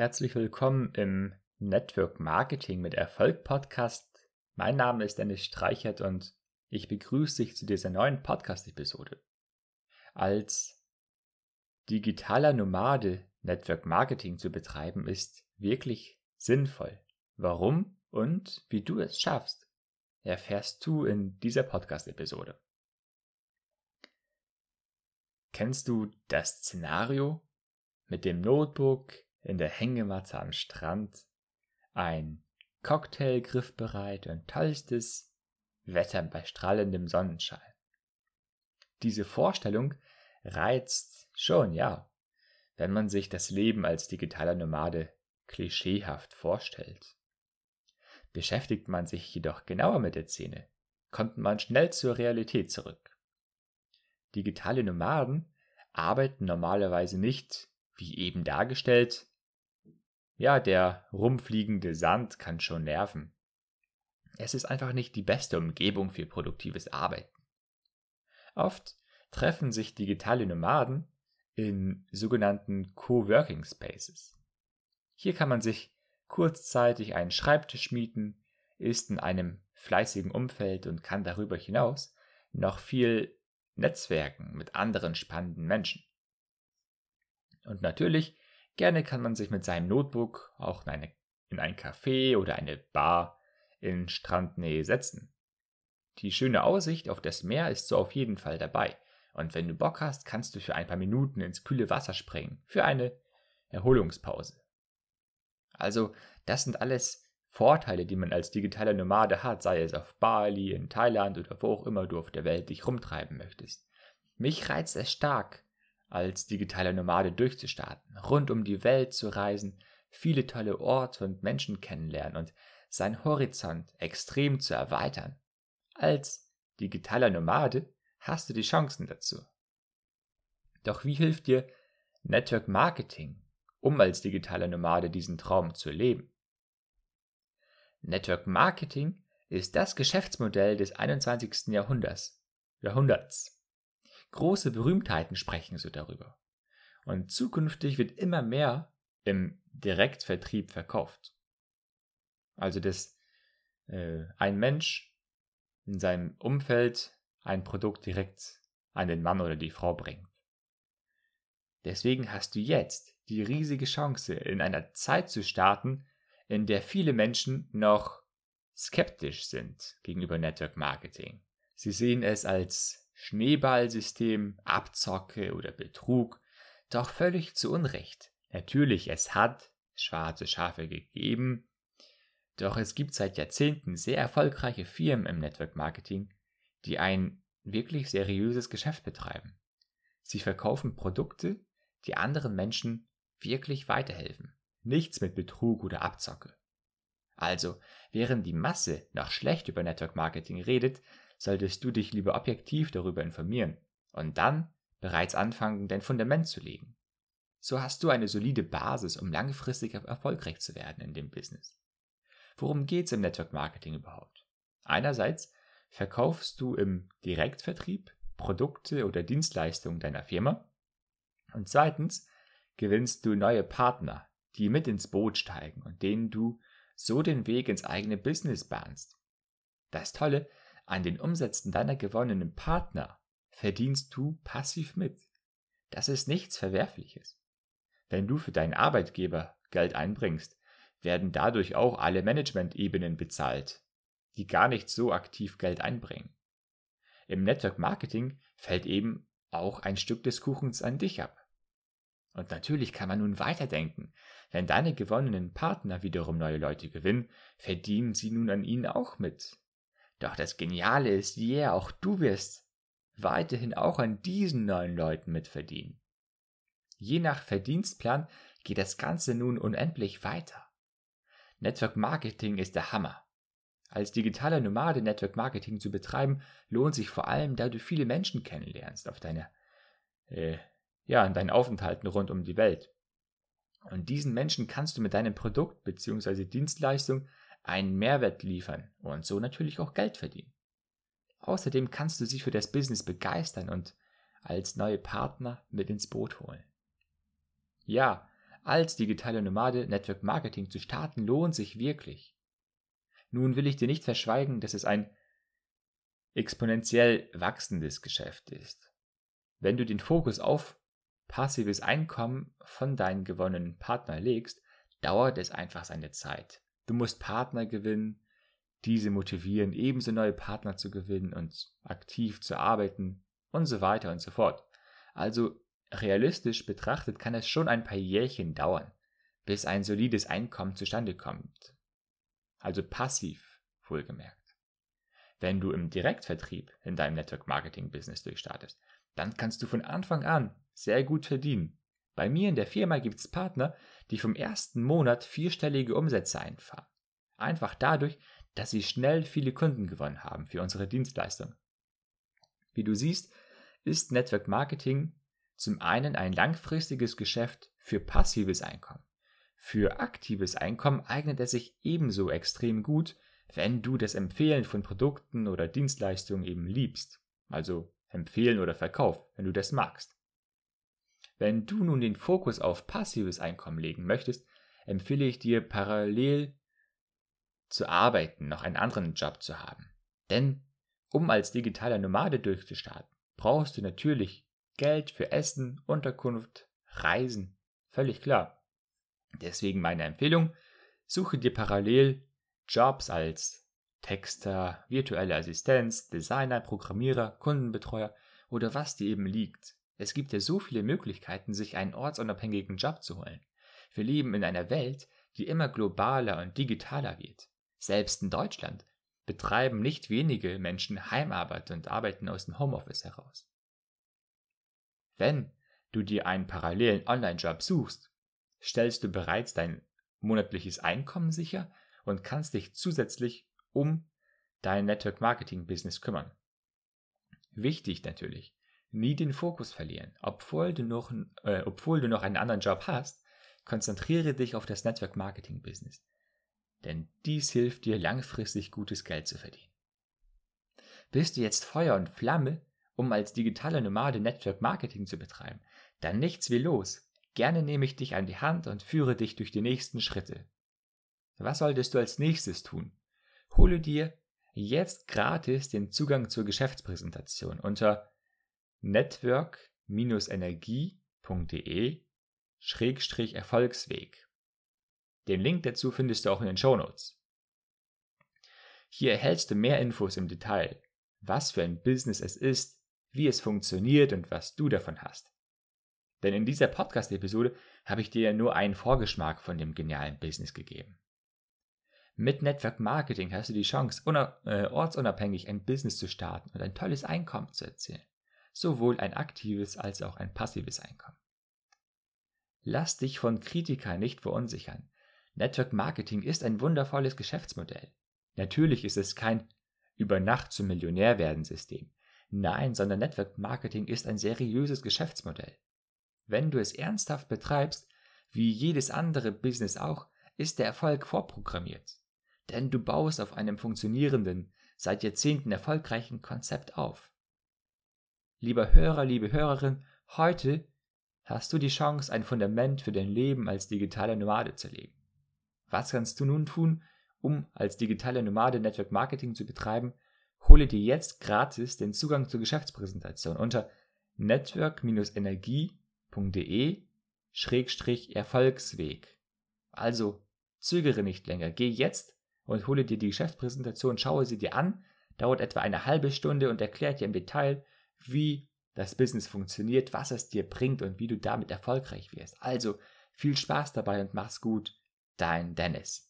Herzlich willkommen im Network Marketing mit Erfolg Podcast. Mein Name ist Dennis Streichert und ich begrüße dich zu dieser neuen Podcast-Episode. Als digitaler Nomade Network Marketing zu betreiben ist wirklich sinnvoll. Warum und wie du es schaffst, erfährst du in dieser Podcast-Episode. Kennst du das Szenario mit dem Notebook in der Hängematte am Strand, ein Cocktail griffbereit und tollstes Wetter bei strahlendem Sonnenschein? Diese Vorstellung reizt schon, ja, wenn man sich das Leben als digitaler Nomade klischeehaft vorstellt. Beschäftigt man sich jedoch genauer mit der Szene, kommt man schnell zur Realität zurück. Digitale Nomaden arbeiten normalerweise nicht, wie eben dargestellt, ja, der rumfliegende Sand kann schon nerven. Es ist einfach nicht die beste Umgebung für produktives Arbeiten. Oft treffen sich digitale Nomaden in sogenannten Coworking Spaces. Hier kann man sich kurzzeitig einen Schreibtisch mieten, ist in einem fleißigen Umfeld und kann darüber hinaus noch viel netzwerken mit anderen spannenden Menschen. Und natürlich, gerne kann man sich mit seinem Notebook auch in, eine, in ein Café oder eine Bar in Strandnähe setzen. Die schöne Aussicht auf das Meer ist so auf jeden Fall dabei. Und wenn du Bock hast, kannst du für ein paar Minuten ins kühle Wasser springen, für eine Erholungspause. Also, das sind alles Vorteile, die man als digitaler Nomade hat, sei es auf Bali, in Thailand oder wo auch immer du auf der Welt dich rumtreiben möchtest. Mich reizt es stark, als digitaler Nomade durchzustarten, rund um die Welt zu reisen, viele tolle Orte und Menschen kennenlernen und seinen Horizont extrem zu erweitern. Als digitaler Nomade hast du die Chancen dazu. Doch wie hilft dir Network Marketing, um als digitaler Nomade diesen Traum zu leben? Network Marketing ist das Geschäftsmodell des 21. Jahrhunderts. Jahrhunderts. Große Berühmtheiten sprechen so darüber. Und zukünftig wird immer mehr im Direktvertrieb verkauft. Also, dass äh, ein Mensch in seinem Umfeld ein Produkt direkt an den Mann oder die Frau bringt. Deswegen hast du jetzt die riesige Chance, in einer Zeit zu starten, in der viele Menschen noch skeptisch sind gegenüber Network Marketing. Sie sehen es als Schneeballsystem, Abzocke oder Betrug, doch völlig zu Unrecht. Natürlich, es hat schwarze Schafe gegeben, doch es gibt seit Jahrzehnten sehr erfolgreiche Firmen im Network Marketing, die ein wirklich seriöses Geschäft betreiben. Sie verkaufen Produkte, die anderen Menschen wirklich weiterhelfen. Nichts mit Betrug oder Abzocke. Also, während die Masse noch schlecht über Network Marketing redet, solltest du dich lieber objektiv darüber informieren und dann bereits anfangen, dein Fundament zu legen. So hast du eine solide Basis, um langfristig erfolgreich zu werden in dem Business. Worum geht es im Network Marketing überhaupt? Einerseits verkaufst du im Direktvertrieb Produkte oder Dienstleistungen deiner Firma. Und zweitens gewinnst du neue Partner, die mit ins Boot steigen und denen du so den Weg ins eigene Business bahnst. Das Tolle, an den Umsätzen deiner gewonnenen Partner verdienst du passiv mit. Das ist nichts Verwerfliches. Wenn du für deinen Arbeitgeber Geld einbringst, werden dadurch auch alle Management-Ebenen bezahlt, die gar nicht so aktiv Geld einbringen. Im Network Marketing fällt eben auch ein Stück des Kuchens an dich ab. Und natürlich kann man nun weiterdenken. Wenn deine gewonnenen Partner wiederum neue Leute gewinnen, verdienen sie nun an ihnen auch mit. Doch das Geniale ist, yeah, auch du wirst weiterhin auch an diesen neuen Leuten mitverdienen. Je nach Verdienstplan geht das Ganze nun unendlich weiter. Network Marketing ist der Hammer. Als digitaler Nomade Network Marketing zu betreiben, lohnt sich vor allem, da du viele Menschen kennenlernst auf deiner, äh, ja, in deinen Aufenthalten rund um die Welt. Und diesen Menschen kannst du mit deinem Produkt bzw. Dienstleistung einen Mehrwert liefern und so natürlich auch Geld verdienen. Außerdem kannst du sie für das Business begeistern und als neue Partner mit ins Boot holen. Ja, als digitale Nomade Network Marketing zu starten, lohnt sich wirklich. Nun will ich dir nicht verschweigen, dass es ein exponentiell wachsendes Geschäft ist. Wenn du den Fokus auf passives Einkommen von deinen gewonnenen Partnern legst, dauert es einfach seine Zeit. Du musst Partner gewinnen, diese motivieren, ebenso neue Partner zu gewinnen und aktiv zu arbeiten und so weiter und so fort. Also realistisch betrachtet kann es schon ein paar Jährchen dauern, bis ein solides Einkommen zustande kommt. Also passiv, wohlgemerkt. Wenn du im Direktvertrieb in deinem Network Marketing Business durchstartest, dann kannst du von Anfang an sehr gut verdienen. Bei mir in der Firma gibt es Partner, die vom ersten Monat vierstellige Umsätze einfahren. Einfach dadurch, dass sie schnell viele Kunden gewonnen haben für unsere Dienstleistung. Wie du siehst, ist Network Marketing zum einen ein langfristiges Geschäft für passives Einkommen. Für aktives Einkommen eignet es sich ebenso extrem gut, wenn du das Empfehlen von Produkten oder Dienstleistungen eben liebst. Also empfehlen oder Verkauf, wenn du das magst. Wenn du nun den Fokus auf passives Einkommen legen möchtest, empfehle ich dir parallel zu arbeiten, noch einen anderen Job zu haben. Denn um als digitaler Nomade durchzustarten, brauchst du natürlich Geld für Essen, Unterkunft, Reisen. Völlig klar. Deswegen meine Empfehlung, suche dir parallel Jobs als Texter, virtuelle Assistenz, Designer, Programmierer, Kundenbetreuer oder was dir eben liegt. Es gibt ja so viele Möglichkeiten, sich einen ortsunabhängigen Job zu holen. Wir leben in einer Welt, die immer globaler und digitaler wird. Selbst in Deutschland betreiben nicht wenige Menschen Heimarbeit und arbeiten aus dem Homeoffice heraus. Wenn du dir einen parallelen Online-Job suchst, stellst du bereits dein monatliches Einkommen sicher und kannst dich zusätzlich um dein Network Marketing Business kümmern. Wichtig natürlich, nie den Fokus verlieren. Obwohl du noch, äh, obwohl du noch einen anderen Job hast, konzentriere dich auf das Network Marketing Business. Denn dies hilft dir langfristig gutes Geld zu verdienen. Bist du jetzt Feuer und Flamme um als digitaler Nomade Network Marketing zu betreiben, dann nichts wie los. Gerne nehme ich dich an die Hand und führe dich durch die nächsten Schritte. Was solltest du als nächstes tun? Hole dir jetzt gratis den Zugang zur Geschäftspräsentation unter network-energie.de Erfolgsweg. Den Link dazu findest du auch in den Show Notes. Hier erhältst du mehr Infos im Detail, was für ein Business es ist, wie es funktioniert und was du davon hast. Denn in dieser Podcast-Episode habe ich dir nur einen Vorgeschmack von dem genialen Business gegeben. Mit Network Marketing hast du die Chance, äh, ortsunabhängig ein Business zu starten und ein tolles Einkommen zu erzielen. Sowohl ein aktives als auch ein passives Einkommen. Lass dich von Kritikern nicht verunsichern. Network Marketing ist ein wundervolles Geschäftsmodell. Natürlich ist es kein über Nacht zum Millionär werden System. Nein, sondern Network Marketing ist ein seriöses Geschäftsmodell. Wenn du es ernsthaft betreibst, wie jedes andere Business auch, ist der Erfolg vorprogrammiert. Denn du baust auf einem funktionierenden, seit Jahrzehnten erfolgreichen Konzept auf. Lieber Hörer, liebe Hörerin, heute hast du die Chance, ein Fundament für dein Leben als digitaler Nomade zu legen. Was kannst du nun tun, um als digitaler Nomade Network Marketing zu betreiben Hole dir jetzt gratis den Zugang zur Geschäftspräsentation unter network-energie.de-erfolgsweg. Also zögere nicht länger, geh jetzt und hole dir die Geschäftspräsentation, schaue sie dir an, dauert etwa eine halbe Stunde und erklärt dir im Detail, wie das Business funktioniert, was es dir bringt und wie du damit erfolgreich wirst. Also viel Spaß dabei und mach's gut, dein Dennis.